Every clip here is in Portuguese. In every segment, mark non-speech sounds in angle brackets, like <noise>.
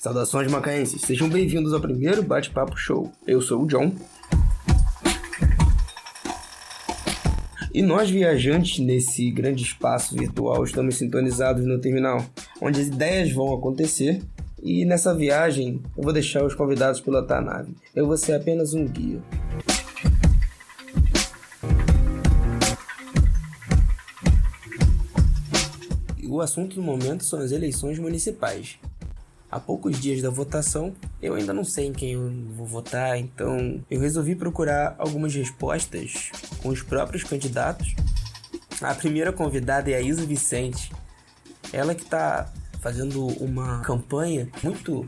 Saudações macaenses, sejam bem-vindos ao primeiro Bate-Papo Show. Eu sou o John. E nós, viajantes nesse grande espaço virtual, estamos sintonizados no terminal, onde as ideias vão acontecer. E nessa viagem, eu vou deixar os convidados pilotar a nave. Eu vou ser apenas um guia. O assunto do momento são as eleições municipais há poucos dias da votação, eu ainda não sei em quem eu vou votar, então eu resolvi procurar algumas respostas com os próprios candidatos. A primeira convidada é a Isa Vicente, ela que está fazendo uma campanha muito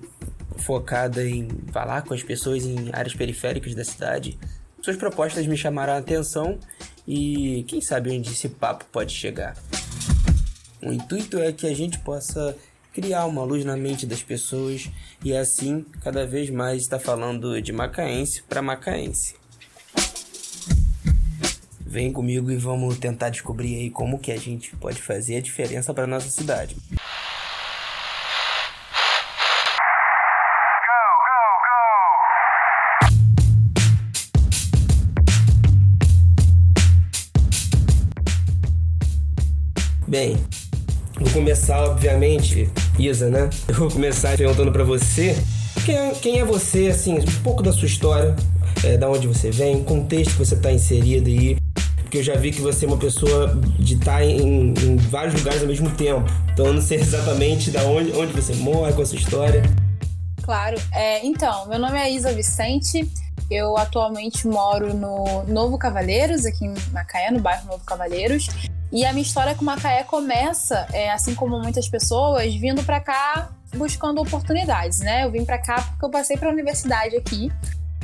focada em falar com as pessoas em áreas periféricas da cidade. Suas propostas me chamaram a atenção e quem sabe onde esse papo pode chegar. O intuito é que a gente possa criar uma luz na mente das pessoas e assim cada vez mais está falando de macaense para macaense. Vem comigo e vamos tentar descobrir aí como que a gente pode fazer a diferença para nossa cidade. Começar obviamente Isa, né? Eu vou começar perguntando para você quem é, quem é, você, assim, um pouco da sua história, é, da onde você vem, contexto que você está inserido aí. Porque eu já vi que você é uma pessoa de estar tá em, em, vários lugares ao mesmo tempo. Então eu não sei <laughs> exatamente da onde, onde você mora, com a sua história. Claro. É, então, meu nome é Isa Vicente. Eu atualmente moro no Novo Cavaleiros, aqui em Macaé, no bairro Novo Cavaleiros. E a minha história com Macaé começa, é, assim como muitas pessoas, vindo para cá buscando oportunidades, né? Eu vim para cá porque eu passei para a universidade aqui.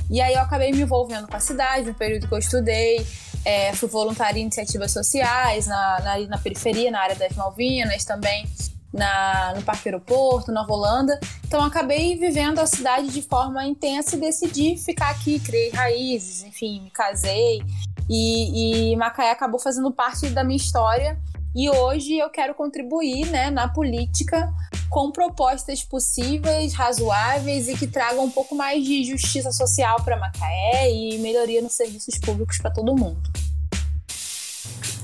E aí eu acabei me envolvendo com a cidade, no período que eu estudei. É, fui voluntária em iniciativas sociais, na, na, na, periferia, na área das Malvinas, também na, no Parque Aeroporto, Nova Holanda. Então acabei vivendo a cidade de forma intensa e decidi ficar aqui, criei raízes, enfim, me casei. E, e Macaé acabou fazendo parte da minha história e hoje eu quero contribuir né, na política com propostas possíveis, razoáveis e que tragam um pouco mais de justiça social para Macaé e melhoria nos serviços públicos para todo mundo.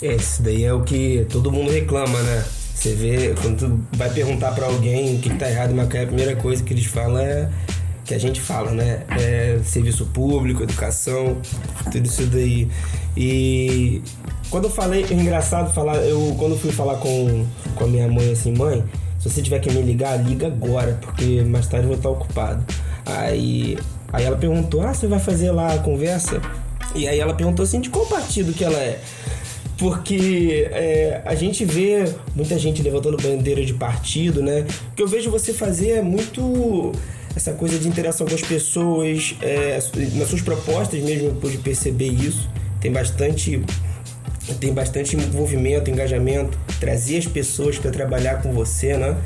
Esse daí é o que todo mundo reclama, né? Você vê, quando tu vai perguntar para alguém o que, está errado em Macaé, a primeira coisa que eles falam é que a gente fala, né? É serviço público, educação, tudo isso daí. E quando eu falei, é engraçado falar, eu quando fui falar com, com a minha mãe assim, mãe, se você tiver que me ligar, liga agora, porque mais tarde eu vou estar ocupado. Aí, aí ela perguntou: "Ah, você vai fazer lá a conversa?" E aí ela perguntou assim: "De qual partido que ela é?" porque é, a gente vê muita gente levantando bandeira de partido, né? O que eu vejo você fazer é muito essa coisa de interação com as pessoas, é, nas suas propostas mesmo, eu pude perceber isso. Tem bastante tem bastante envolvimento, engajamento, trazer as pessoas para trabalhar com você, né?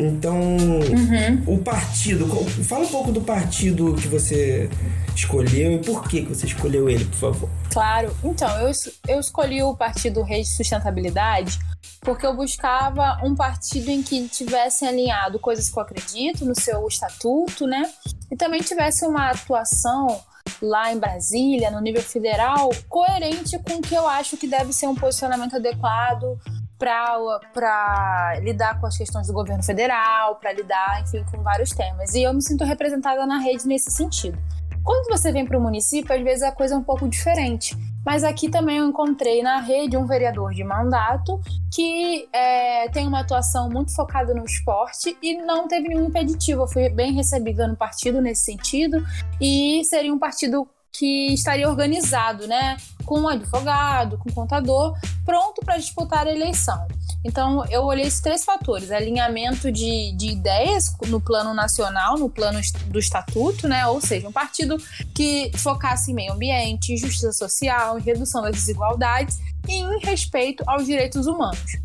Então, uhum. o partido, fala um pouco do partido que você escolheu e por que, você escolheu ele, por favor. Claro, então, eu, eu escolhi o Partido Rede Sustentabilidade porque eu buscava um partido em que tivesse alinhado coisas que eu acredito no seu estatuto, né? E também tivesse uma atuação lá em Brasília, no nível federal, coerente com o que eu acho que deve ser um posicionamento adequado para lidar com as questões do governo federal, para lidar, enfim, com vários temas. E eu me sinto representada na rede nesse sentido. Quando você vem para o município, às vezes a coisa é um pouco diferente. Mas aqui também eu encontrei na rede um vereador de mandato que é, tem uma atuação muito focada no esporte e não teve nenhum impeditivo. Eu fui bem recebida no partido nesse sentido e seria um partido que estaria organizado, né, com um advogado, com um contador, pronto para disputar a eleição. Então, eu olhei esses três fatores: alinhamento de, de ideias no plano nacional, no plano do estatuto, né? Ou seja, um partido que focasse em meio ambiente, justiça social, em redução das desigualdades e em respeito aos direitos humanos.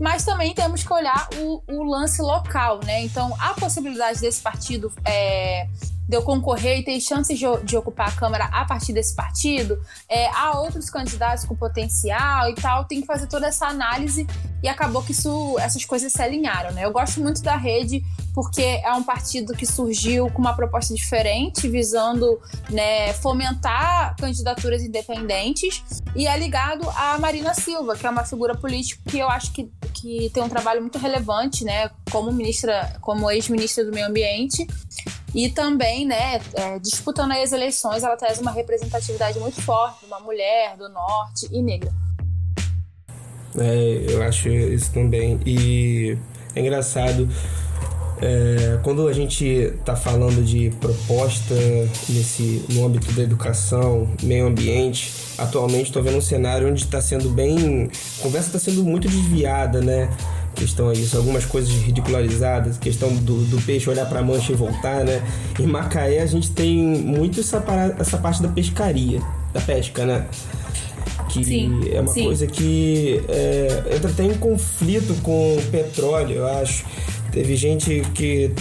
mas também temos que olhar o, o lance local, né? Então, a possibilidade desse partido é, de eu concorrer e ter chances de, de, ocupar a Câmara a partir desse partido, é, há outros candidatos com potencial e tal, tem que fazer toda essa análise e acabou que isso, essas coisas se alinharam, né? Eu gosto muito da rede porque é um partido que surgiu com uma proposta diferente, visando né, fomentar candidaturas independentes, e é ligado a Marina Silva, que é uma figura política que eu acho que, que tem um trabalho muito relevante, né, como ministra, como ex-ministra do Meio Ambiente, e também, né, é, disputando as eleições, ela traz uma representatividade muito forte, uma mulher do norte e negra. É, eu acho isso também. E é engraçado é, quando a gente está falando de proposta nesse, no âmbito da educação, meio ambiente, atualmente estou vendo um cenário onde está sendo bem. A conversa está sendo muito desviada, né? Questão aí, algumas coisas ridicularizadas, questão do, do peixe olhar para a mancha e voltar, né? Em Macaé a gente tem muito essa, essa parte da pescaria, da pesca, né? que sim, é uma sim. coisa que é, entra até em conflito com o petróleo, eu acho. Teve gente que.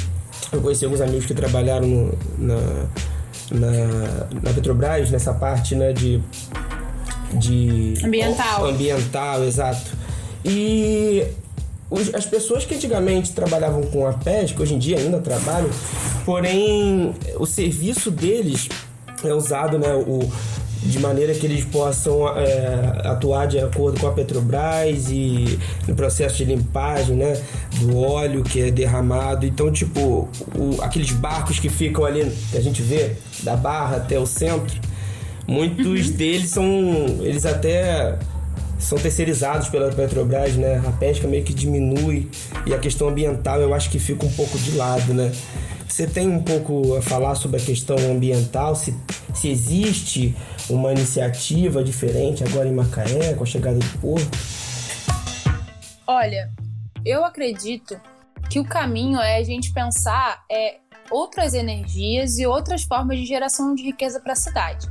Eu conheci alguns amigos que trabalharam no, na, na, na, Petrobras, nessa parte né, de. de ambiental. Ambiental, exato. E os, as pessoas que antigamente trabalhavam com a pesca, hoje em dia ainda trabalham, porém o serviço deles é usado, né? O, de maneira que eles possam é, atuar de acordo com a Petrobras e no processo de limpagem né, do óleo que é derramado. Então, tipo, o, aqueles barcos que ficam ali, que a gente vê, da barra até o centro, muitos uhum. deles são. Eles até são terceirizados pela Petrobras, né? A pesca meio que diminui e a questão ambiental eu acho que fica um pouco de lado, né? Você tem um pouco a falar sobre a questão ambiental, se, se existe uma iniciativa diferente agora em Macaé, com a chegada do porto? Olha, eu acredito que o caminho é a gente pensar é, outras energias e outras formas de geração de riqueza para a cidade.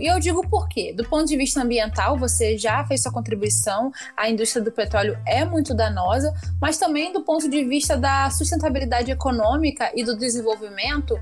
E eu digo por quê? Do ponto de vista ambiental, você já fez sua contribuição, a indústria do petróleo é muito danosa, mas também do ponto de vista da sustentabilidade econômica e do desenvolvimento,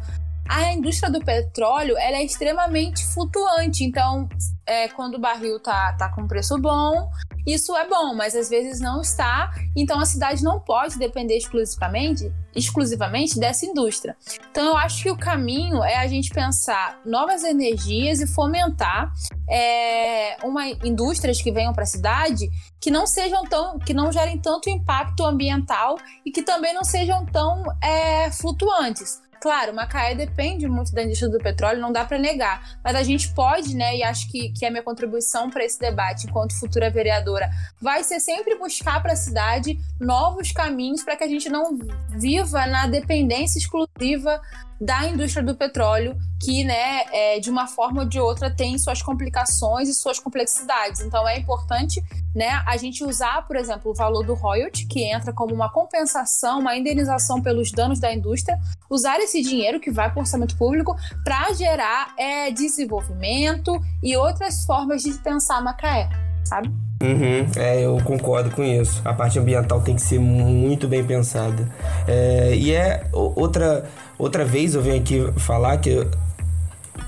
a indústria do petróleo ela é extremamente flutuante. Então, é, quando o barril tá, tá com preço bom, isso é bom, mas às vezes não está. Então, a cidade não pode depender exclusivamente, exclusivamente dessa indústria. Então, eu acho que o caminho é a gente pensar novas energias e fomentar é, uma indústrias que venham para a cidade que não sejam tão, que não gerem tanto impacto ambiental e que também não sejam tão é, flutuantes. Claro, Macaé depende muito da indústria do petróleo, não dá para negar. Mas a gente pode, né, e acho que, que a minha contribuição para esse debate, enquanto futura vereadora, vai ser sempre buscar para a cidade novos caminhos para que a gente não viva na dependência exclusiva da indústria do petróleo, que, né, é, de uma forma ou de outra tem suas complicações e suas complexidades. Então é importante, né, a gente usar, por exemplo, o valor do royalty, que entra como uma compensação, uma indenização pelos danos da indústria, usar esse dinheiro que vai para o orçamento público para gerar é, desenvolvimento e outras formas de pensar Macaé, sabe? Uhum, é, eu concordo com isso. A parte ambiental tem que ser muito bem pensada. É, e é outra, outra vez eu venho aqui falar que,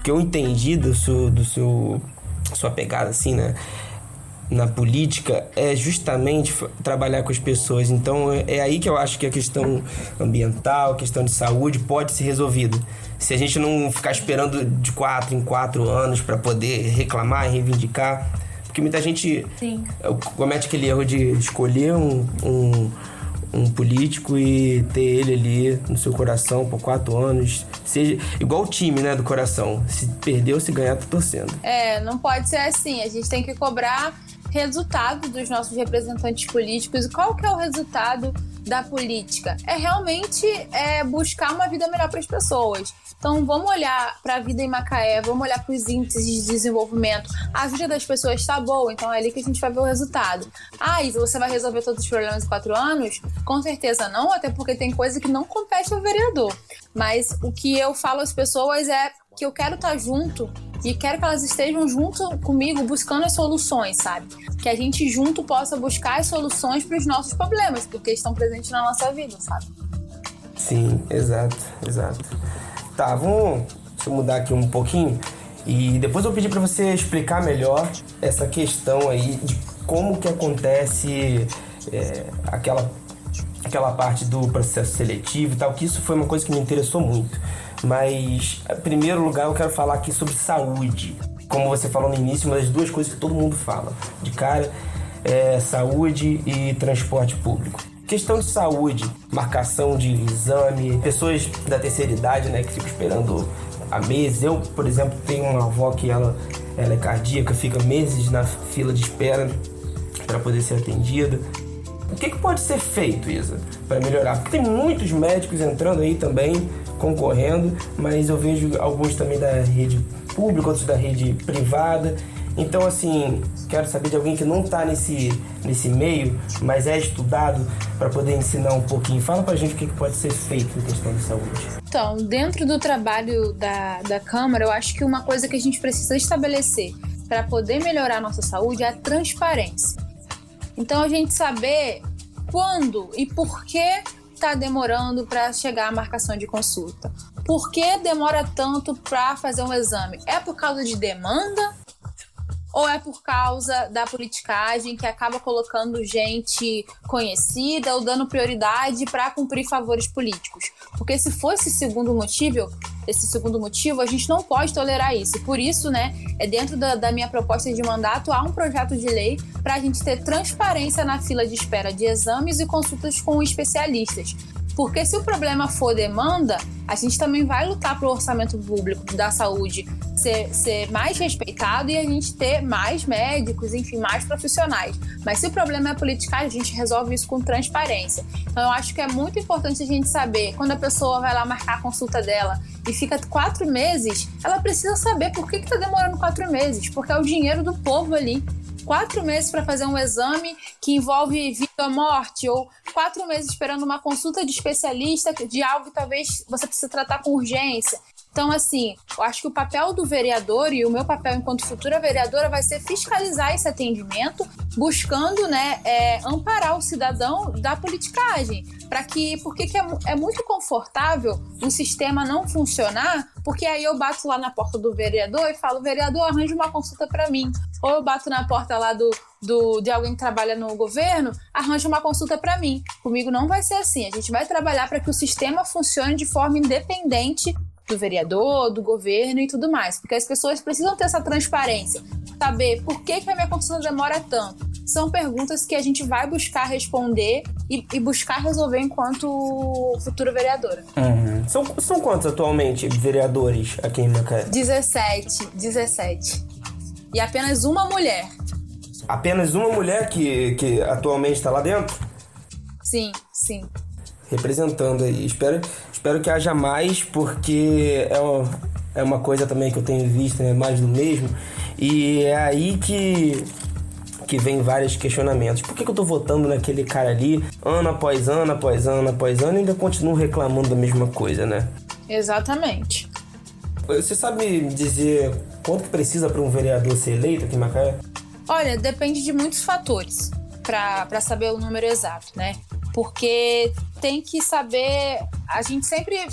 que eu entendi do seu, do seu sua pegada assim, né? Na política é justamente trabalhar com as pessoas. Então é, é aí que eu acho que a questão ambiental, a questão de saúde pode ser resolvida. Se a gente não ficar esperando de quatro em quatro anos para poder reclamar e reivindicar, porque muita gente Sim. comete aquele erro de escolher um, um, um, político e ter ele ali no seu coração por quatro anos. Seja igual o time, né, do coração. Se perdeu, se ganhar, tá torcendo. É, não pode ser assim. A gente tem que cobrar resultado dos nossos representantes políticos. E qual que é o resultado da política? É realmente é, buscar uma vida melhor para as pessoas. Então, vamos olhar para a vida em Macaé, vamos olhar para os índices de desenvolvimento. A vida das pessoas está boa, então é ali que a gente vai ver o resultado. Ah, Isa, você vai resolver todos os problemas em quatro anos? Com certeza não, até porque tem coisa que não compete ao vereador. Mas o que eu falo às pessoas é que eu quero estar junto e quero que elas estejam junto comigo buscando as soluções, sabe? Que a gente junto possa buscar as soluções para os nossos problemas, porque estão presentes na nossa vida, sabe? Sim, exato, exato. Tá, vamos deixa eu mudar aqui um pouquinho e depois eu pedi para você explicar melhor essa questão aí de como que acontece é, aquela aquela parte do processo seletivo e tal, que isso foi uma coisa que me interessou muito. Mas, em primeiro lugar, eu quero falar aqui sobre saúde. Como você falou no início, uma das duas coisas que todo mundo fala de cara é saúde e transporte público. Questão de saúde, marcação de exame, pessoas da terceira idade, né, que ficam esperando há meses. Eu, por exemplo, tenho uma avó que ela, ela é cardíaca, fica meses na fila de espera para poder ser atendida. O que, que pode ser feito, Isa, para melhorar? Porque tem muitos médicos entrando aí também, concorrendo, mas eu vejo alguns também da rede pública, outros da rede privada. Então, assim, quero saber de alguém que não está nesse, nesse meio, mas é estudado para poder ensinar um pouquinho. Fala para a gente o que, que pode ser feito em questão de saúde. Então, dentro do trabalho da, da Câmara, eu acho que uma coisa que a gente precisa estabelecer para poder melhorar a nossa saúde é a transparência. Então a gente saber quando e por que está demorando para chegar a marcação de consulta. Por que demora tanto para fazer um exame? É por causa de demanda ou é por causa da politicagem que acaba colocando gente conhecida ou dando prioridade para cumprir favores políticos? Porque se fosse segundo motivo, esse segundo motivo, a gente não pode tolerar isso. Por isso, né, é dentro da, da minha proposta de mandato há um projeto de lei para a gente ter transparência na fila de espera de exames e consultas com especialistas. Porque se o problema for demanda, a gente também vai lutar para o orçamento público da saúde ser, ser mais respeitado e a gente ter mais médicos, enfim, mais profissionais. Mas se o problema é política, a gente resolve isso com transparência. Então eu acho que é muito importante a gente saber, quando a pessoa vai lá marcar a consulta dela e fica quatro meses, ela precisa saber por que está demorando quatro meses, porque é o dinheiro do povo ali quatro meses para fazer um exame que envolve vida ou morte, ou quatro meses esperando uma consulta de especialista de algo que talvez você precise tratar com urgência. Então, assim, eu acho que o papel do vereador e o meu papel enquanto futura vereadora vai ser fiscalizar esse atendimento, buscando, né, é, amparar o cidadão da politicagem. Para que, porque que é, é muito confortável um sistema não funcionar, porque aí eu bato lá na porta do vereador e falo, vereador, arranje uma consulta para mim. Ou eu bato na porta lá do, do, de alguém que trabalha no governo, arranja uma consulta para mim. Comigo não vai ser assim. A gente vai trabalhar para que o sistema funcione de forma independente do vereador, do governo e tudo mais. Porque as pessoas precisam ter essa transparência, saber por que, que a minha consulta demora tanto. São perguntas que a gente vai buscar responder e, e buscar resolver enquanto futura vereadora. Uhum. São, são quantos atualmente vereadores aqui em Macaé? 17, 17. E apenas uma mulher. Apenas uma mulher que, que atualmente está lá dentro? Sim, sim representando aí. Espero, espero que haja mais, porque é uma, é uma coisa também que eu tenho visto, né? Mais do mesmo. E é aí que, que vem vários questionamentos. Por que, que eu tô votando naquele cara ali, ano após ano, após ano, após ano, e ainda continuo reclamando da mesma coisa, né? Exatamente. Você sabe dizer quanto precisa para um vereador ser eleito aqui em Macaé? Olha, depende de muitos fatores para saber o número exato, né? Porque tem que saber. A gente sempre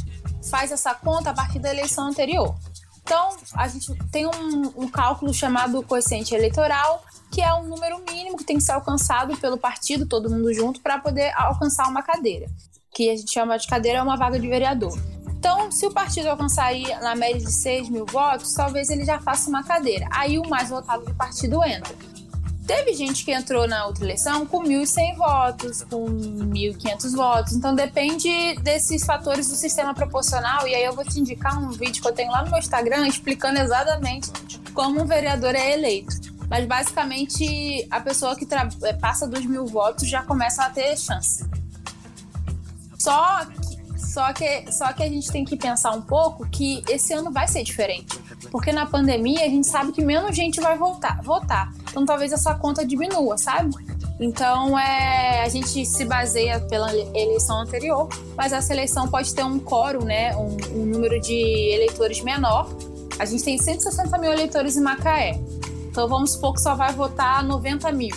faz essa conta a partir da eleição anterior. Então, a gente tem um, um cálculo chamado coeficiente eleitoral, que é um número mínimo que tem que ser alcançado pelo partido, todo mundo junto, para poder alcançar uma cadeira. Que a gente chama de cadeira, é uma vaga de vereador. Então, se o partido alcançar na média de 6 mil votos, talvez ele já faça uma cadeira. Aí o mais votado do partido entra. Teve gente que entrou na outra eleição com 1.100 votos, com 1.500 votos. Então depende desses fatores do sistema proporcional. E aí eu vou te indicar um vídeo que eu tenho lá no meu Instagram explicando exatamente como um vereador é eleito. Mas basicamente a pessoa que é, passa dos mil votos já começa a ter chance. Só que, só que, só que a gente tem que pensar um pouco que esse ano vai ser diferente. Porque na pandemia a gente sabe que menos gente vai voltar, votar. Então talvez essa conta diminua, sabe? Então é, a gente se baseia pela eleição anterior, mas essa eleição pode ter um coro, né? Um, um número de eleitores menor A gente tem 160 mil eleitores em Macaé. Então vamos supor que só vai votar 90 mil.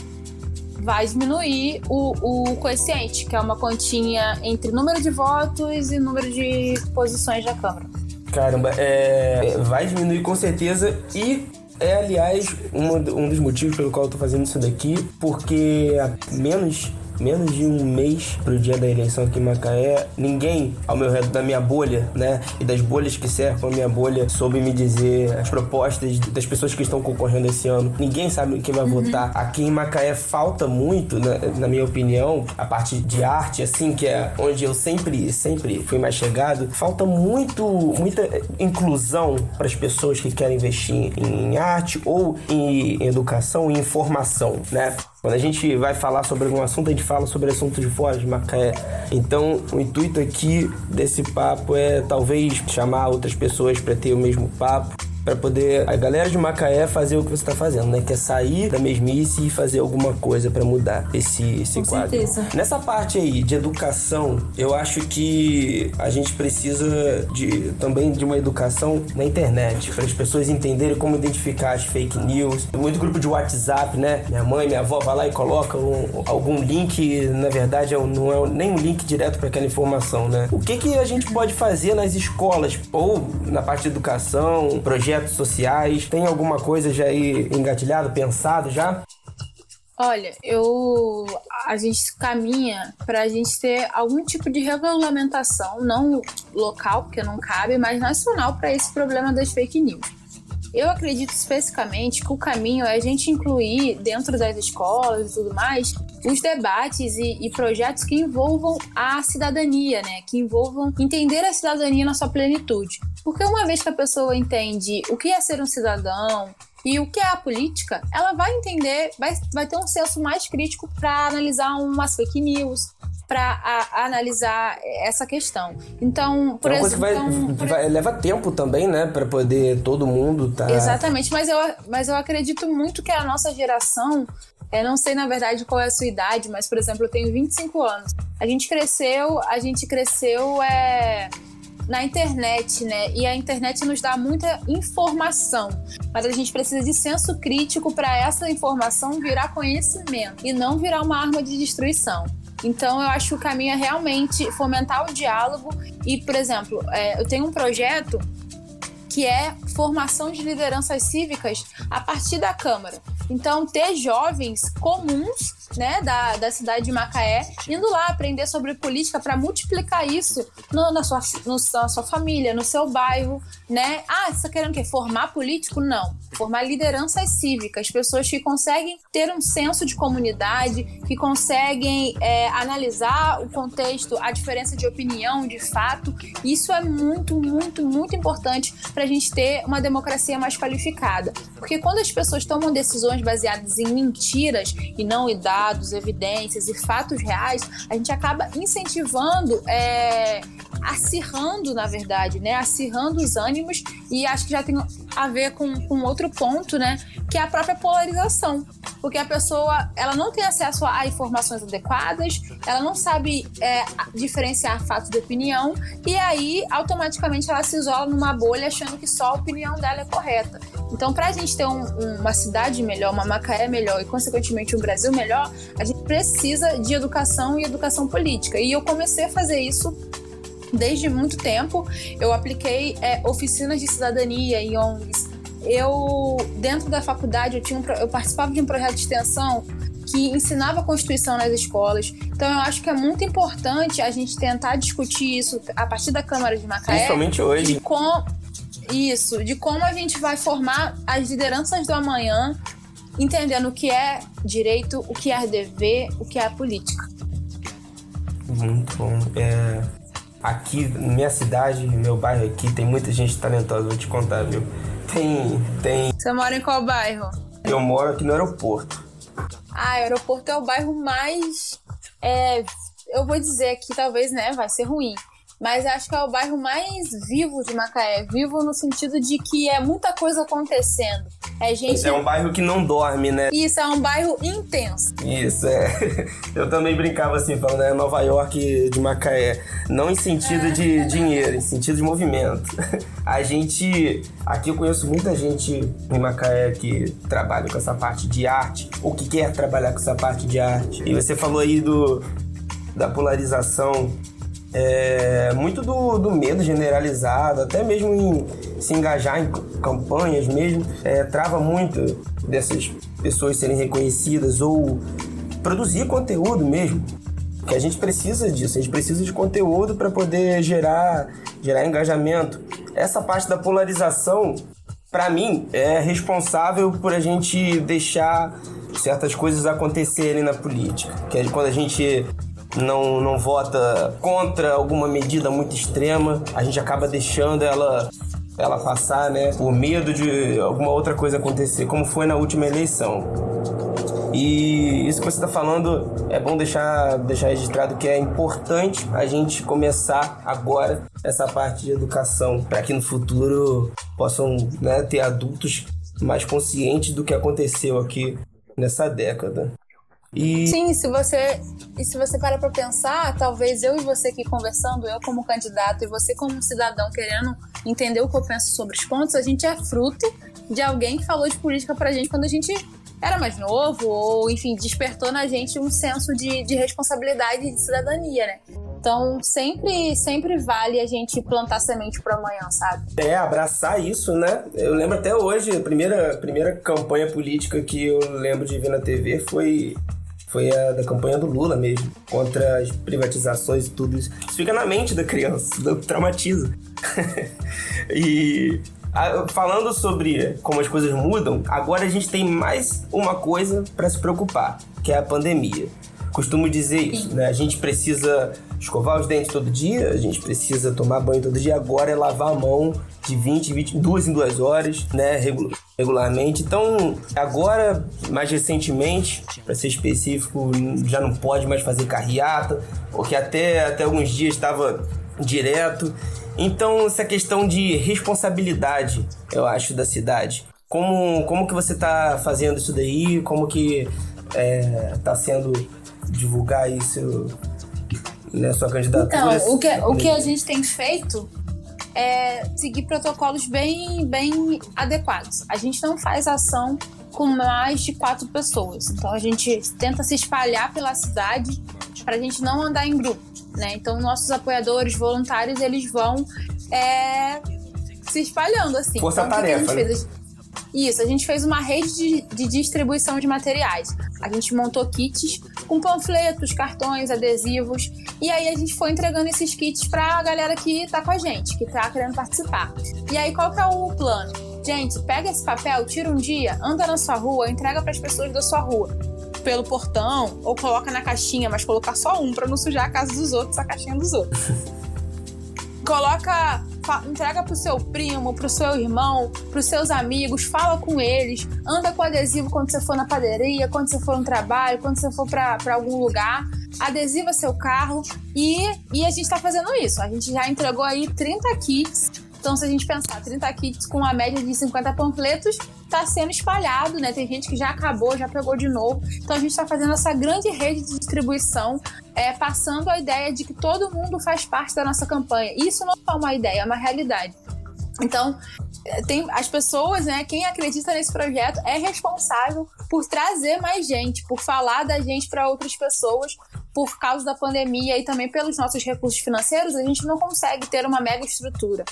Vai diminuir o, o coeficiente, que é uma continha entre número de votos e número de posições da Câmara. Caramba, é, vai diminuir com certeza e é, aliás, um, um dos motivos pelo qual eu tô fazendo isso daqui, porque há menos menos de um mês pro dia da eleição aqui em Macaé, ninguém ao meu redor da minha bolha, né, e das bolhas que cercam a minha bolha, soube me dizer as propostas das pessoas que estão concorrendo esse ano. Ninguém sabe quem vai uhum. votar. Aqui em Macaé falta muito, na, na, minha opinião, a parte de arte, assim, que é onde eu sempre, sempre fui mais chegado, falta muito, muita inclusão para as pessoas que querem investir em arte ou em educação e informação, né? Quando a gente vai falar sobre algum assunto, a gente fala sobre assunto de fora de Macaé. Então, o intuito aqui desse papo é talvez chamar outras pessoas para ter o mesmo papo para poder a galera de Macaé fazer o que você está fazendo, né? Que é sair da mesmice e fazer alguma coisa para mudar esse, esse Com quadro. Certeza. Nessa parte aí de educação, eu acho que a gente precisa de, também de uma educação na internet, para as pessoas entenderem como identificar as fake news. Tem muito grupo de WhatsApp, né? Minha mãe, minha avó vai lá e coloca um, algum link, na verdade é não é nem um link direto para aquela informação, né? O que, que a gente pode fazer nas escolas ou na parte de educação, projetos projetos sociais? Tem alguma coisa já aí engatilhado, pensado já? Olha, eu a gente caminha para a gente ter algum tipo de regulamentação, não local, porque não cabe, mas nacional para esse problema das fake news. Eu acredito especificamente que o caminho é a gente incluir dentro das escolas e tudo mais os debates e, e, projetos que envolvam a cidadania, né? Que envolvam entender a cidadania na sua plenitude. Porque uma vez que a pessoa entende o que é ser um cidadão, e o que é a política, ela vai entender, vai, vai ter um senso mais crítico para analisar umas fake news, para analisar essa questão. Então, por é uma exemplo, coisa que vai, então, vai, leva tempo também, né, para poder todo mundo tá Exatamente, mas eu, mas eu acredito muito que a nossa geração eu não sei, na verdade, qual é a sua idade, mas, por exemplo, eu tenho 25 anos. A gente cresceu, a gente cresceu é, na internet, né? E a internet nos dá muita informação, mas a gente precisa de senso crítico para essa informação virar conhecimento e não virar uma arma de destruição. Então, eu acho que o caminho é realmente fomentar o diálogo e, por exemplo, é, eu tenho um projeto que é formação de lideranças cívicas a partir da Câmara. Então, ter jovens comuns né, da, da cidade de Macaé indo lá aprender sobre política para multiplicar isso no, na, sua, no, na sua família, no seu bairro, né? Ah, você está querendo o quê? Formar político? Não. Formar lideranças cívicas, pessoas que conseguem ter um senso de comunidade, que conseguem é, analisar o contexto, a diferença de opinião, de fato. Isso é muito, muito, muito importante para a gente ter uma democracia mais qualificada. Porque quando as pessoas tomam decisões baseadas em mentiras e não em dados, evidências e fatos reais, a gente acaba incentivando, é, acirrando, na verdade, né? Acirrando os ânimos e acho que já tem a ver com, com outro ponto, né? Que é a própria polarização. Porque a pessoa, ela não tem acesso a informações adequadas, ela não sabe é, diferenciar fatos de opinião e aí, automaticamente, ela se isola numa bolha achando que só a opinião dela é correta. Então, para a gente ter um, uma cidade melhor, uma Macaé melhor e, consequentemente, um Brasil melhor, a gente precisa de educação e educação política. E eu comecei a fazer isso desde muito tempo. Eu apliquei é, oficinas de cidadania em ONGs. Eu, dentro da faculdade, eu, tinha um, eu participava de um projeto de extensão que ensinava a Constituição nas escolas. Então, eu acho que é muito importante a gente tentar discutir isso a partir da Câmara de Macaé. Principalmente hoje. De com, isso, de como a gente vai formar as lideranças do amanhã, entendendo o que é direito, o que é dever, o que é política. Muito bom. É, aqui, minha cidade, meu bairro aqui, tem muita gente talentosa, vou te contar, viu? Tem. tem... Você mora em qual bairro? Eu moro aqui no aeroporto. Ah, o aeroporto é o bairro mais. É, eu vou dizer aqui, talvez, né, vai ser ruim mas acho que é o bairro mais vivo de Macaé. Vivo no sentido de que é muita coisa acontecendo. É gente. É um bairro que não dorme, né? Isso, é um bairro intenso. Isso, é. <laughs> Eu também brincava assim, falando, é Nova York de Macaé. Não em sentido é. de dinheiro, em sentido de movimento. <laughs> A gente. Aqui eu conheço muita gente em Macaé que trabalha com essa parte de arte, ou que quer trabalhar com essa parte de arte. E você falou aí do, da polarização é, muito do, do, medo generalizado, até mesmo em se engajar em campanhas mesmo, é, trava muito dessas pessoas serem reconhecidas ou produzir conteúdo mesmo. Que a gente precisa disso, a gente precisa de conteúdo para poder gerar, gerar engajamento. Essa parte da polarização, para mim, é responsável por a gente deixar certas coisas acontecerem na política. Que é quando a gente não, não vota contra alguma medida muito extrema, a gente acaba deixando ela ela passar, né, por medo de alguma outra coisa acontecer, como foi na última eleição. E isso que você está falando é bom deixar, deixar registrado que é importante a gente começar agora essa parte de educação para que no futuro possam né, ter adultos mais conscientes do que aconteceu aqui nessa década. E... Sim, se você e se você para para pensar, talvez eu e você aqui conversando, eu como candidato e você como cidadão querendo entender o que eu penso sobre os pontos, a gente é fruto de alguém que falou de política pra gente quando a gente era mais novo ou, enfim, despertou na gente um senso de, de responsabilidade e de cidadania, né? Então, sempre, sempre vale a gente plantar semente para amanhã, sabe? É, abraçar isso, né? Eu lembro até hoje, a primeira, primeira campanha política que eu lembro de ver na TV foi foi a da campanha do Lula mesmo, contra as privatizações e tudo isso. Isso fica na mente da criança, <laughs> traumatiza. <laughs> e falando sobre como as coisas mudam, agora a gente tem mais uma coisa para se preocupar, que é a pandemia. Costumo dizer isso, né? A gente precisa escovar os dentes todo dia, a gente precisa tomar banho todo dia, agora é lavar a mão de 20, 22 em duas horas, né? Regularmente. Então, agora, mais recentemente, para ser específico, já não pode mais fazer carreata, porque até, até alguns dias estava direto. Então, essa questão de responsabilidade, eu acho, da cidade. Como, como que você está fazendo isso daí? Como que está é, sendo divulgar isso na sua candidatura? Então, o que, o que a gente tem feito é seguir protocolos bem, bem adequados. A gente não faz ação com mais de quatro pessoas. Então a gente tenta se espalhar pela cidade para a gente não andar em grupo, né? Então nossos apoiadores voluntários eles vão é, se espalhando assim. Força então, tarefa. Que a isso, a gente fez uma rede de, de, distribuição de materiais. A gente montou kits com panfletos, cartões, adesivos. E aí a gente foi entregando esses kits pra galera que tá com a gente, que tá querendo participar. E aí qual que é o plano? Gente, pega esse papel, tira um dia, anda na sua rua, entrega para as pessoas da sua rua. Pelo portão, ou coloca na caixinha, mas colocar só um para não sujar a casa dos outros, a caixinha dos outros. <laughs> coloca entrega pro seu primo, pro seu irmão, pros seus amigos, fala com eles, anda com adesivo quando você for na padaria, quando você for no trabalho, quando você for para algum lugar, adesiva seu carro e, e a gente tá fazendo isso. A gente já entregou aí 30 kits então, se a gente pensar 30 kits com a média de 50 panfletos, está sendo espalhado, né? Tem gente que já acabou, já pegou de novo. Então, a gente está fazendo essa grande rede de distribuição, é, passando a ideia de que todo mundo faz parte da nossa campanha. Isso não é uma ideia, é uma realidade. Então, é, tem as pessoas, né, quem acredita nesse projeto é responsável por trazer mais gente, por falar da gente para outras pessoas. Por causa da pandemia e também pelos nossos recursos financeiros, a gente não consegue ter uma mega estrutura.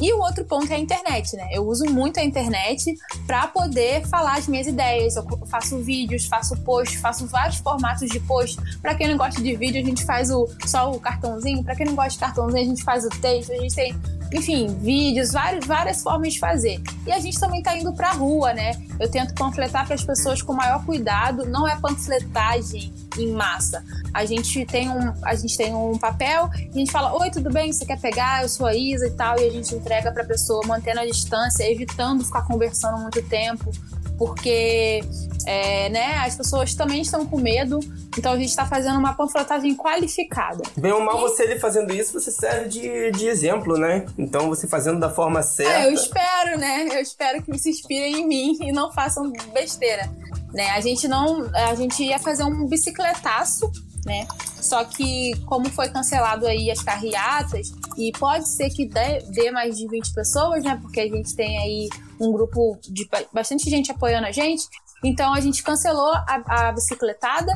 E o outro ponto é a internet, né? Eu uso muito a internet para poder falar as minhas ideias. Eu faço vídeos, faço posts, faço vários formatos de post. Para quem não gosta de vídeo, a gente faz o só o cartãozinho. Para quem não gosta de cartãozinho, a gente faz o texto. A gente tem enfim, vídeos, várias, várias formas de fazer. E a gente também está indo para a rua, né? Eu tento panfletar para as pessoas com maior cuidado, não é panfletagem em massa. A gente tem um, a gente tem um papel, e a gente fala: "Oi, tudo bem? Você quer pegar? Eu sou a Isa" e tal, e a gente entrega para a pessoa mantendo a distância, evitando ficar conversando muito tempo. porque é, né, as pessoas também estão com medo, então a gente está fazendo uma panfletagem qualificada. Bem ou mal, e... você ali fazendo isso, você serve de, de exemplo, né? Então você fazendo da forma certa. Ah, eu espero, né? Eu espero que se inspirem em mim e não façam besteira. Né? A gente não. A gente ia fazer um bicicletaço né? Só que, como foi cancelado aí as carreatas, e pode ser que dê, dê, mais de 20 pessoas, né? Porque a gente tem aí um grupo de bastante gente apoiando a gente. Então a gente cancelou a, a bicicletada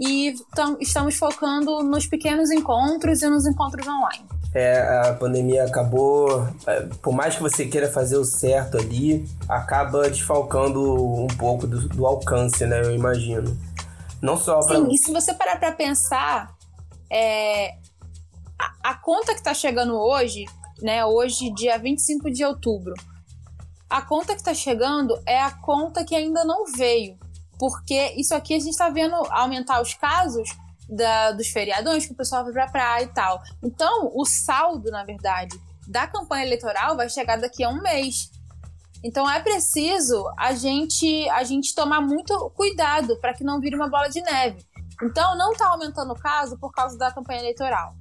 e tam, estamos focando nos pequenos encontros e nos encontros online. É, a pandemia acabou, é, por mais que você queira fazer o certo ali, acaba desfalcando um pouco do, do alcance, né? Eu imagino. Não só para. Sim, e se você parar para pensar, é, a, a, conta que tá chegando hoje, né? Hoje, dia 25 de outubro, a conta que tá chegando é a conta que ainda não veio. Porque isso aqui a gente tá vendo aumentar os casos da, dos feriadões, que o pessoal vai pra praia e tal. Então, o saldo, na verdade, da campanha eleitoral vai chegar daqui a um mês. Então é preciso a gente a gente tomar muito cuidado para que não vire uma bola de neve. Então não está aumentando o caso por causa da campanha eleitoral.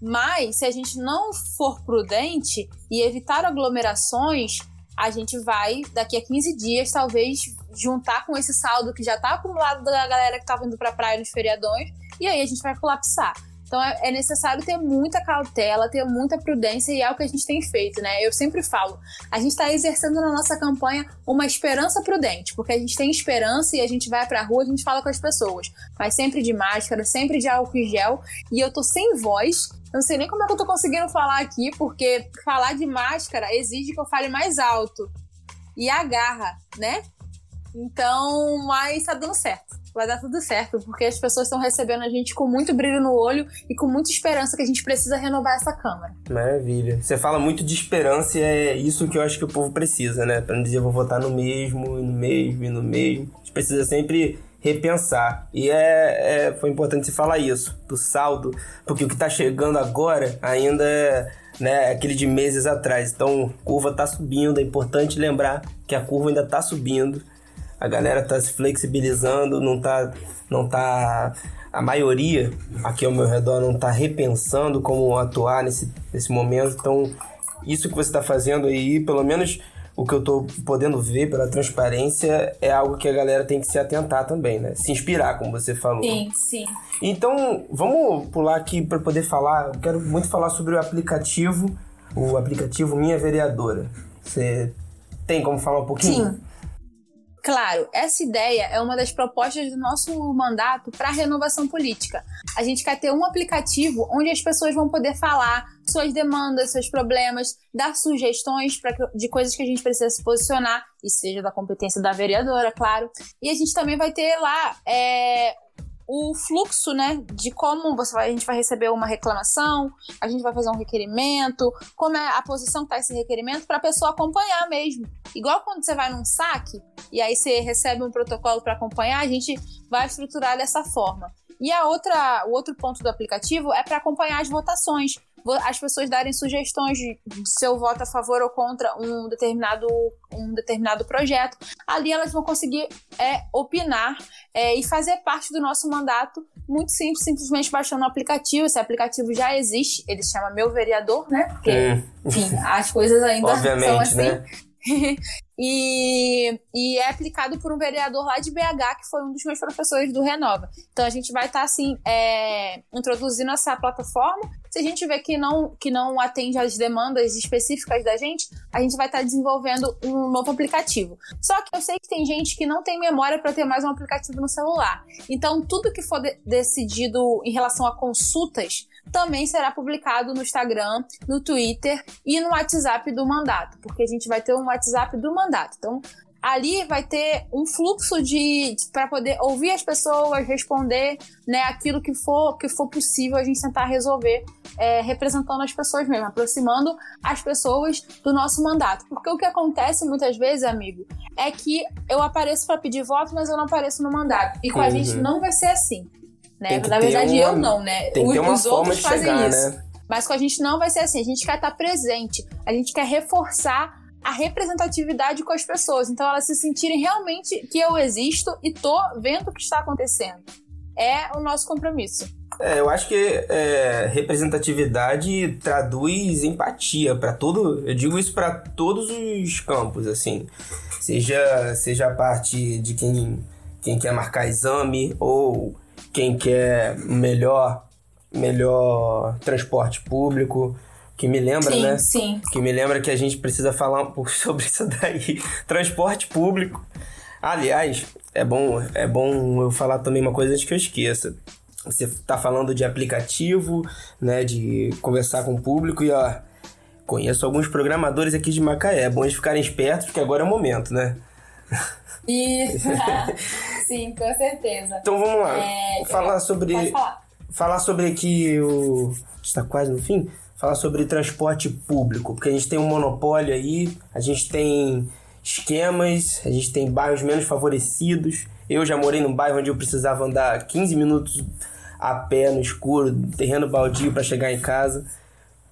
Mas se a gente não for prudente e evitar aglomerações, a gente vai daqui a 15 dias talvez juntar com esse saldo que já está acumulado da galera que estava indo para a praia nos feriadões e aí a gente vai colapsar. Então é, é, necessário ter muita cautela, ter muita prudência e é o que a gente tem feito, né? Eu sempre falo, a gente está exercendo na nossa campanha uma esperança prudente, porque a gente tem esperança e a gente vai pra rua, a gente fala com as pessoas, mas sempre de máscara, sempre de álcool e gel, e eu tô sem voz, eu não sei nem como é que eu tô conseguindo falar aqui, porque falar de máscara exige que eu fale mais alto. E agarra, né? Então, mas tá dando certo vai dar tudo certo, porque as pessoas estão recebendo a gente com muito brilho no olho e com muita esperança que a gente precisa renovar essa Câmara. Maravilha. Você fala muito de esperança e é isso que eu acho que o povo precisa, né? Pra não dizer vou votar no mesmo, no mesmo, e no mesmo. A gente precisa sempre repensar. E é, é, foi importante você falar isso, do saldo, porque o que está chegando agora ainda é né, aquele de meses atrás. Então, curva está subindo, é importante lembrar que a curva ainda está subindo a galera tá se flexibilizando, não tá, não tá a maioria aqui ao meu redor não tá repensando como atuar nesse, nesse momento. Então, isso que você está fazendo aí, pelo menos o que eu tô podendo ver pela transparência, é algo que a galera tem que se atentar também, né? Se inspirar, como você falou. Sim, sim. Então, vamos pular aqui para poder falar. Eu quero muito falar sobre o aplicativo, o aplicativo Minha Vereadora. Você tem como falar um pouquinho? Sim. Claro, essa ideia é uma das propostas do nosso mandato para a renovação política. A gente quer ter um aplicativo onde as pessoas vão poder falar suas demandas, seus problemas, dar sugestões de coisas que a gente precisa se posicionar, e seja da competência da vereadora, claro. E a gente também vai ter lá é, o fluxo, né, de como você vai, a gente vai receber uma reclamação, a gente vai fazer um requerimento, como é a posição que tá esse requerimento para a pessoa acompanhar mesmo. Igual quando você vai num saque e aí você recebe um protocolo para acompanhar, a gente vai estruturar dessa forma. E a outra, o outro ponto do aplicativo é para acompanhar as votações as pessoas darem sugestões de, seu voto a favor ou contra um determinado, um determinado projeto. Ali elas vão conseguir é, opinar é, e fazer parte do nosso mandato muito simples, simplesmente baixando o aplicativo. Esse aplicativo já existe, ele se chama Meu Vereador, né? Porque, é. enfim, as coisas ainda <laughs> são assim. Né? <laughs> e, e é aplicado por um vereador lá de BH, que foi um dos meus professores do Renova. Então a gente vai estar, tá, assim, é, introduzindo essa plataforma. Se a gente vê que não, que não atende às demandas específicas da gente, a gente vai estar tá desenvolvendo um novo aplicativo. Só que eu sei que tem gente que não tem memória para ter mais um aplicativo no celular. Então, tudo que for de decidido em relação a consultas também será publicado no Instagram, no Twitter e no WhatsApp do mandato, porque a gente vai ter um WhatsApp do mandato. Então, ali vai ter um fluxo de, de para poder ouvir as pessoas, responder, né, aquilo que for que for possível a gente tentar resolver, é, representando as pessoas mesmo, aproximando as pessoas do nosso mandato. Porque o que acontece muitas vezes, amigo, é que eu apareço para pedir voto, mas eu não apareço no mandato. E com uhum. a gente não vai ser assim. Né? Na verdade, uma, eu não, né? Tem que ter uma Os forma de chegar, isso. né? Mas com a gente não vai ser assim. A gente quer estar presente. A gente quer reforçar a representatividade com as pessoas. Então, elas se sentirem realmente que eu existo e tô vendo o que está acontecendo. É o nosso compromisso. É, eu acho que é, representatividade traduz empatia para todo. Eu digo isso para todos os campos, assim. Seja, seja a parte de quem, quem quer marcar exame ou quem quer melhor, melhor transporte público. Que me lembra, sim, né? Sim. Que me lembra que a gente precisa falar um pouco <laughs> sobre isso daí. transporte público. Aliás, é bom, é bom eu falar também uma coisa antes que eu esqueça. Você está falando de aplicativo, né, de conversar com o público e ó, conheço alguns programadores aqui de Macaé. É bom eles ficarem espertos porque agora é o momento, né? <laughs> Isso. <laughs> Sim, com certeza. Então vamos lá. É, falar sobre pode falar. falar sobre que o está quase no fim. Falar sobre transporte público, porque a gente tem um monopólio aí, a gente tem esquemas, a gente tem bairros menos favorecidos. Eu já morei num bairro onde eu precisava andar 15 minutos a pé no escuro, terreno baldio para chegar em casa.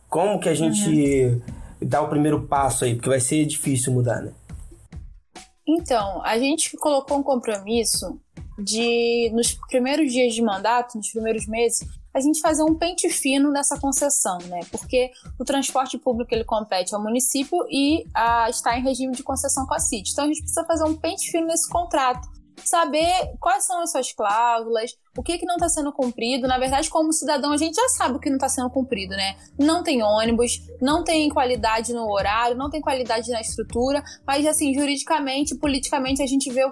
Como que a gente uhum. dá o primeiro passo aí? Porque vai ser difícil mudar, né? Então, a gente colocou um compromisso de, nos primeiros dias de mandato, nos primeiros meses, a gente fazer um pente fino nessa concessão, né? Porque o transporte público ele compete ao município e a, está em regime de concessão com a CIT. Então a gente precisa fazer um pente fino nesse contrato saber quais são as suas cláusulas, o que, que não está sendo cumprido. Na verdade, como cidadão, a gente já sabe o que não está sendo cumprido, né? Não tem ônibus, não tem qualidade no horário, não tem qualidade na estrutura, mas, assim, juridicamente, politicamente, a gente vê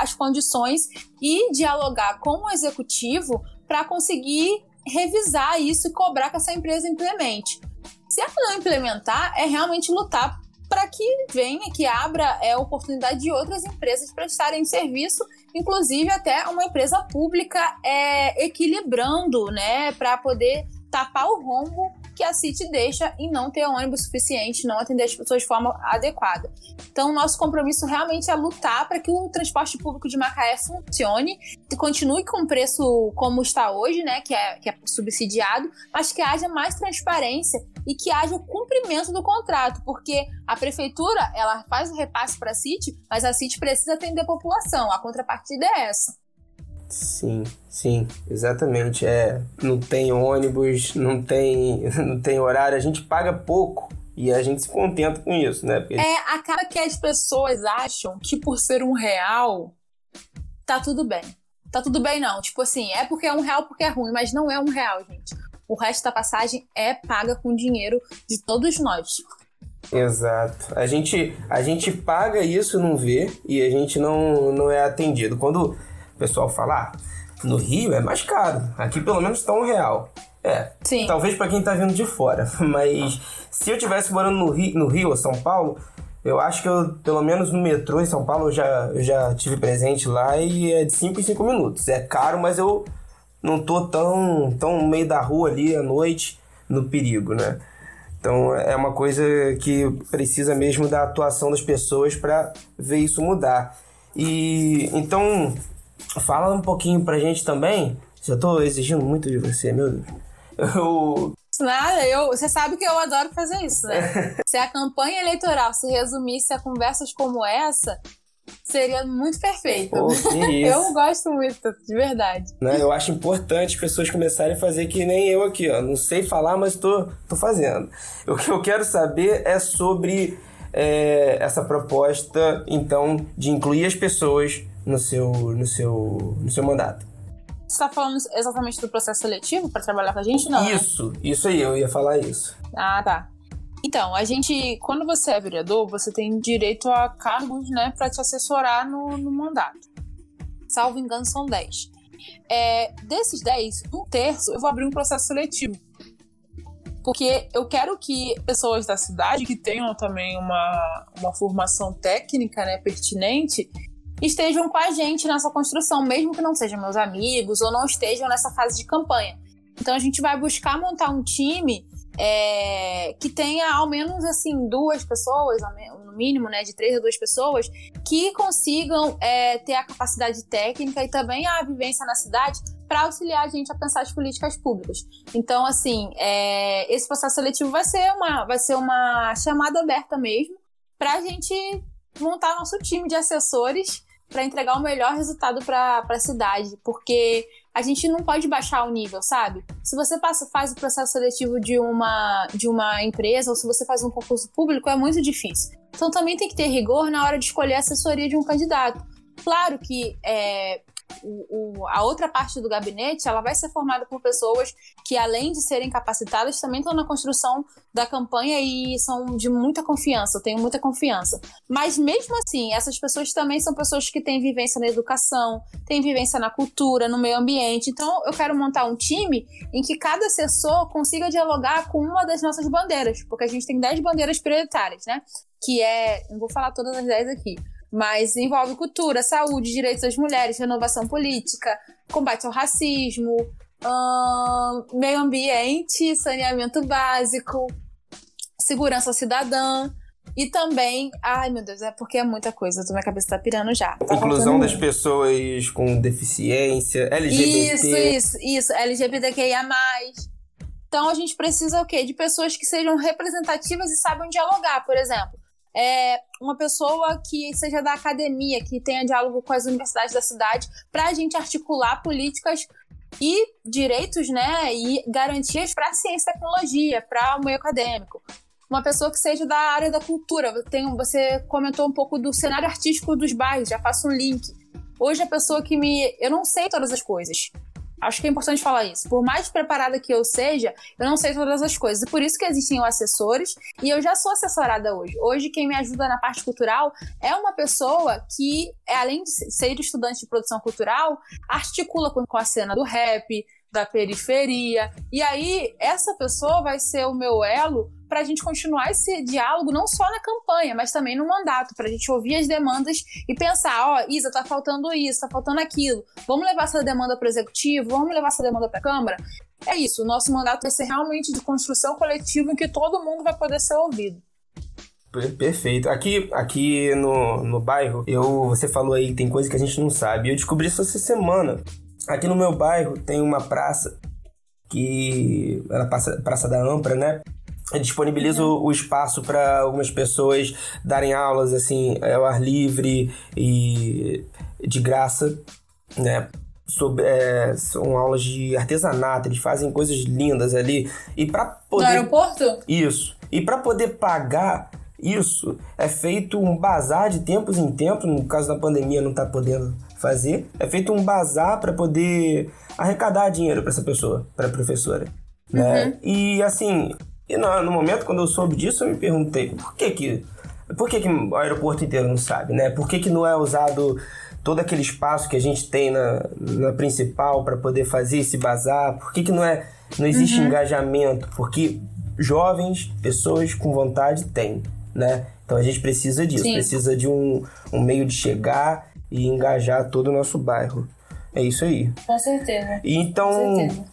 as condições e dialogar com o executivo para conseguir revisar isso e cobrar que essa empresa implemente. Se ela não implementar, é realmente lutar para que venha, que abra é, oportunidade de outras empresas prestarem serviço, inclusive até uma empresa pública é, equilibrando, né, para poder tapar o rombo que a City deixa em não ter ônibus suficiente, não atender as pessoas de forma adequada. Então, nosso compromisso realmente é lutar para que o transporte público de Macaé funcione e continue com o preço como está hoje, né, que é, que é subsidiado, mas que haja mais transparência e que haja o cumprimento do contrato, porque a prefeitura ela faz o repasse para a City, mas a City precisa atender a população. A contrapartida é essa. Sim, sim, exatamente. É, não tem ônibus, não tem, <laughs> não tem horário, a gente paga pouco e a gente se contenta com isso, né? Porque... É, acaba que as pessoas acham que por ser um real tá tudo bem. Tá tudo bem, não. Tipo assim, é porque é um real porque é ruim, mas não é um real, gente. O resto da passagem é paga com dinheiro de todos nós. Exato. A gente, a gente paga isso, não vê, e a gente não, não é atendido. Quando pessoal fala, ah, no Rio é mais caro. Aqui pelo menos está um real. É, Sim. talvez para quem está vindo de fora, <laughs> mas se eu tivesse morando no Rio, no Rio ou São Paulo, eu acho que eu, pelo menos no metrô em São Paulo, eu já, eu já tive presente lá e é de 5 em 5 minutos. É caro, mas eu não tô tão, tão no meio da rua ali à noite no perigo, né? Então é uma coisa que precisa mesmo da atuação das pessoas para ver isso mudar. E então Fala um pouquinho pra gente também. Já tô exigindo muito de você, meu Deus. Eu... Nada, eu, você sabe que eu adoro fazer isso, né? <laughs> se a campanha eleitoral se resumisse a conversas como essa, seria muito perfeito. Pô, <laughs> eu gosto muito, de verdade. Né? Eu acho importante as pessoas começarem a fazer que nem eu aqui, ó. Não sei falar, mas tô, tô fazendo. O que eu quero saber é sobre é, essa proposta, então, de incluir as pessoas no seu, no seu, no seu mandato. Você está falando exatamente do processo seletivo para trabalhar com a gente, não? Né? Isso, né? isso aí, eu ia falar isso. Ah, tá. Então, a gente, quando você é vereador, você tem direito a cargos, né, para te assessorar no, no mandato. Salvo engano, são 10. É, desses 10, um terço eu vou abrir um processo seletivo. Porque eu quero que pessoas da cidade que tenham também uma, uma formação técnica né, pertinente estejam com a gente nessa construção, mesmo que não sejam meus amigos ou não estejam nessa fase de campanha. Então a gente vai buscar montar um time é, que tenha ao menos assim duas pessoas, no mínimo, né, de três a duas pessoas, que consigam é, ter a capacidade técnica e também a vivência na cidade para auxiliar a gente a pensar as políticas públicas. Então, assim, é, esse processo seletivo vai ser uma, vai ser uma chamada aberta mesmo para a gente montar nosso time de assessores para entregar o melhor resultado para a cidade, porque a gente não pode baixar o nível, sabe? Se você passa, faz o processo seletivo de uma, de uma empresa ou se você faz um concurso público, é muito difícil. Então também tem que ter rigor na hora de escolher a assessoria de um candidato. Claro que é, o, a outra parte do gabinete ela vai ser formada por pessoas que, além de serem capacitadas, também estão na construção da campanha e são de muita confiança. Eu tenho muita confiança. Mas mesmo assim, essas pessoas também são pessoas que têm vivência na educação, têm vivência na cultura, no meio ambiente. Então, eu quero montar um time em que cada assessor consiga dialogar com uma das nossas bandeiras, porque a gente tem 10 bandeiras prioritárias, né? Que é, não vou falar todas as 10 aqui, mas envolve cultura, saúde, direitos das mulheres, renovação política, combate ao racismo, hum, meio ambiente, saneamento básico, segurança cidadã. E também, ai meu Deus, é porque é muita coisa, minha cabeça tá pirando já. Tá Inclusão das pessoas com deficiência, LGBT. Isso, isso, isso, LGBTQIA. Então a gente precisa o quê? De pessoas que sejam representativas e saibam dialogar, por exemplo é, uma pessoa que seja da academia, que tenha diálogo com as universidades da cidade, para a gente articular políticas e direitos, né, e garantias para ciência e tecnologia, para o meio acadêmico. Uma pessoa que seja da área da cultura. Tem, você comentou um pouco do cenário artístico dos bairros, já faço um link. Hoje a pessoa que me. Eu não sei todas as coisas. Acho que é importante falar isso. Por mais preparada que eu seja, eu não sei todas as coisas. E por isso que existem assessores. E eu já sou assessorada hoje. Hoje, quem me ajuda na parte cultural é uma pessoa que, além de ser estudante de produção cultural, articula com a cena do rap, da periferia. E aí, essa pessoa vai ser o meu elo para a gente continuar esse diálogo não só na campanha, mas também no mandato, para a gente ouvir as demandas e pensar, ó, oh, Isa, tá faltando isso, tá faltando aquilo. Vamos levar essa demanda para o executivo, vamos levar essa demanda para a Câmara. É isso, o nosso mandato vai ser realmente de construção coletiva em que todo mundo vai poder ser ouvido. Perfeito. Aqui, aqui no, no bairro, eu, você falou aí, tem coisa que a gente não sabe. Eu descobri isso essa semana. Aqui no meu bairro tem uma praça que era praça, praça da Ampra, né? disponibiliza o, o espaço para algumas pessoas darem aulas assim ao ar livre e de graça, né? Sobre, é, são aulas de artesanato, eles fazem coisas lindas ali e para poder no aeroporto isso e para poder pagar isso é feito um bazar de tempos em tempos no caso da pandemia não está podendo fazer é feito um bazar para poder arrecadar dinheiro para essa pessoa para professora né? Uhum. E assim, e no, no, momento quando eu soube disso, eu me perguntei por que que, por que, que o aeroporto inteiro não sabe, né? Por que, que não é usado todo aquele espaço que a gente tem na, na principal para poder fazer esse bazar? Por que, que não, é, não existe uhum. engajamento? Porque jovens, pessoas com vontade têm, né? Então a gente precisa disso, Sim. precisa de um, um meio de chegar e engajar todo o nosso bairro. É isso aí. Com certeza. Então, Com certeza.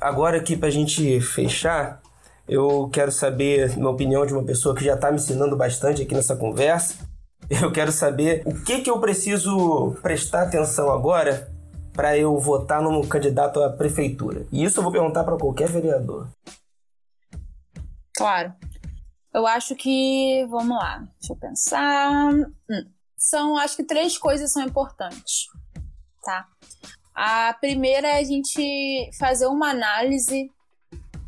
agora aqui pra gente fechar, eu quero saber, na opinião de uma pessoa que já está me ensinando bastante aqui nessa conversa, <laughs> eu quero saber o que, que eu preciso prestar atenção agora para eu votar num candidato à prefeitura. E isso eu vou perguntar para qualquer vereador. Claro. Eu acho que. Vamos lá, deixa eu pensar. Hum. São, acho que três coisas são importantes, tá? A primeira é a gente fazer uma análise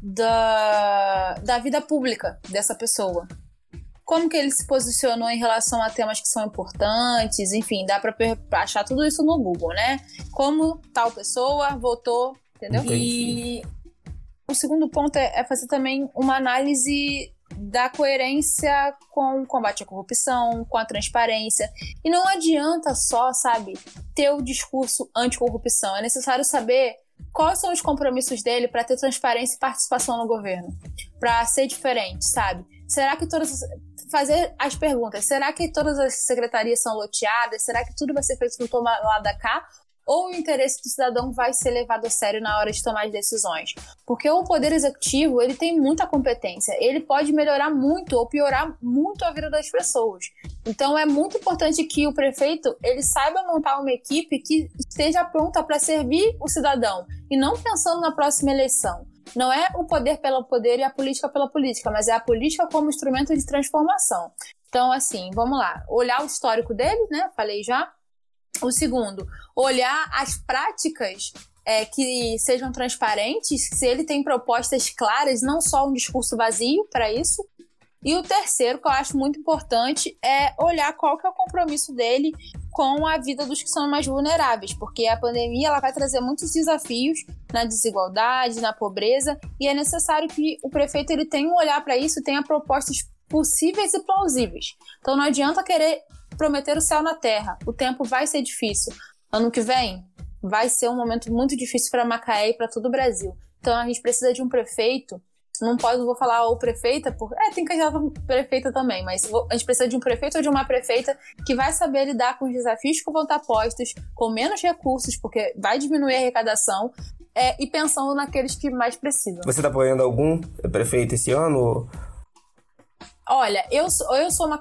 da, da vida pública dessa pessoa. Como que ele se posicionou em relação a temas que são importantes, enfim, dá para achar tudo isso no Google, né? Como tal pessoa votou, entendeu? Entendi. E o segundo ponto é, é fazer também uma análise da coerência com o combate à corrupção, com a transparência. E não adianta só, sabe, ter o discurso anticorrupção. É necessário saber quais são os compromissos dele para ter transparência e participação no governo? Para ser diferente, sabe? Será que todas. Fazer as perguntas: será que todas as secretarias são loteadas? Será que tudo vai ser feito no toma lá da cá? Ou o interesse do cidadão vai ser levado a sério na hora de tomar as decisões. Porque o poder executivo, ele tem muita competência, ele pode melhorar muito ou piorar muito a vida das pessoas. Então é muito importante que o prefeito, ele saiba montar uma equipe que esteja pronta para servir o cidadão e não pensando na próxima eleição. Não é o poder pelo poder e a política pela política, mas é a política como instrumento de transformação. Então, assim, vamos lá. Olhar o histórico dele, né? Falei já. O segundo, olhar as práticas é, que sejam transparentes, se ele tem propostas claras, não só um discurso vazio para isso. E o terceiro, que eu acho muito importante, é olhar qual que é o compromisso dele com a vida dos que são mais vulneráveis, porque a pandemia ela vai trazer muitos desafios na desigualdade, na pobreza, e é necessário que o prefeito ele tenha um olhar para isso, tenha propostas possíveis e plausíveis. Então não adianta querer prometer o céu na terra. O tempo vai ser difícil. Ano que vem vai ser um momento muito difícil para Macaé e para todo o Brasil. Então a gente precisa de um prefeito não pode, vou falar o prefeita, por, é, tem candidato prefeita também, mas a gente precisa de um prefeito ou de uma prefeita que vai saber lidar com os desafios que vão estar postos, com menos recursos, porque vai diminuir a arrecadação, é, e pensando naqueles que mais precisam. Você está apoiando algum prefeito esse ano? Olha, eu, eu sou uma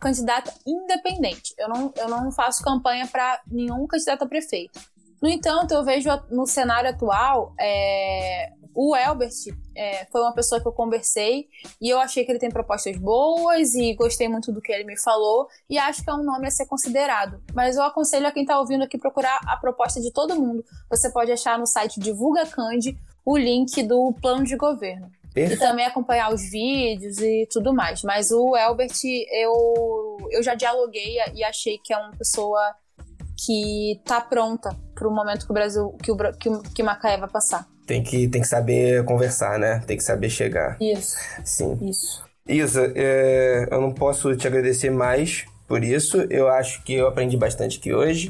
candidata independente. Eu não, eu não faço campanha para nenhum candidato a prefeito. No entanto, eu vejo no cenário atual é, o Elbert é, foi uma pessoa que eu conversei e eu achei que ele tem propostas boas e gostei muito do que ele me falou e acho que é um nome a ser considerado. Mas eu aconselho a quem está ouvindo aqui procurar a proposta de todo mundo. Você pode achar no site Divulga Cande o link do plano de governo. E também acompanhar os vídeos e tudo mais. Mas o Elbert, eu, eu já dialoguei e achei que é uma pessoa que tá pronta para o momento que o Brasil, que o que, que Macaé vai passar tem que, tem que saber conversar, né? Tem que saber chegar. Isso. Sim. Isso. Isa, é, eu não posso te agradecer mais por isso. Eu acho que eu aprendi bastante aqui hoje.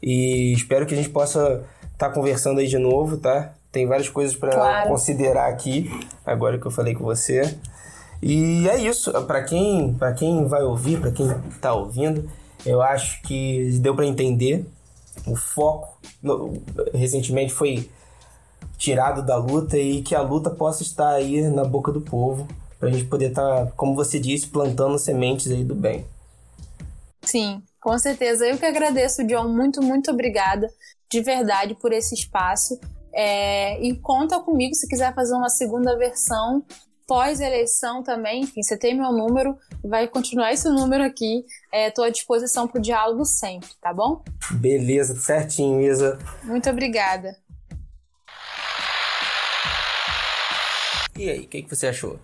E espero que a gente possa estar tá conversando aí de novo, tá? Tem várias coisas para claro. considerar aqui, agora que eu falei com você. E é isso. Para quem, pra quem vai ouvir, para quem tá ouvindo, eu acho que deu para entender o foco. No, recentemente foi tirado da luta e que a luta possa estar aí na boca do povo, para a gente poder estar, tá, como você disse, plantando sementes aí do bem. Sim, com certeza. Eu que agradeço, John. Muito, muito obrigada de verdade por esse espaço. É, e conta comigo se quiser fazer uma segunda versão pós-eleição também. Enfim, você tem meu número, vai continuar esse número aqui. Estou é, à disposição para o diálogo sempre, tá bom? Beleza, certinho, Isa. Muito obrigada. E aí, o que, que você achou?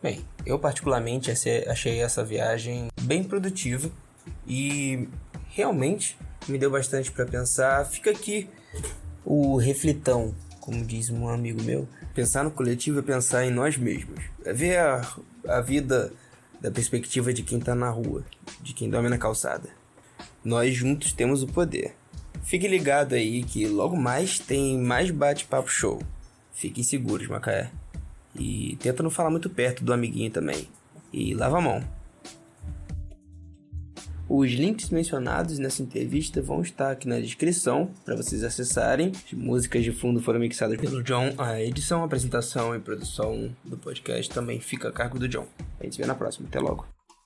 Bem, eu particularmente achei essa viagem bem produtiva e realmente me deu bastante para pensar. Fica aqui o reflitão, como diz um amigo meu. Pensar no coletivo é pensar em nós mesmos. É ver a, a vida da perspectiva de quem tá na rua, de quem dorme na calçada. Nós juntos temos o poder. Fique ligado aí que logo mais tem mais bate-papo show. Fiquem seguros, Macaé. E tenta não falar muito perto do amiguinho também. E lava a mão. Os links mencionados nessa entrevista vão estar aqui na descrição para vocês acessarem. As músicas de fundo foram mixadas pelo John. A edição, apresentação e produção do podcast também fica a cargo do John. A gente se vê na próxima. Até logo.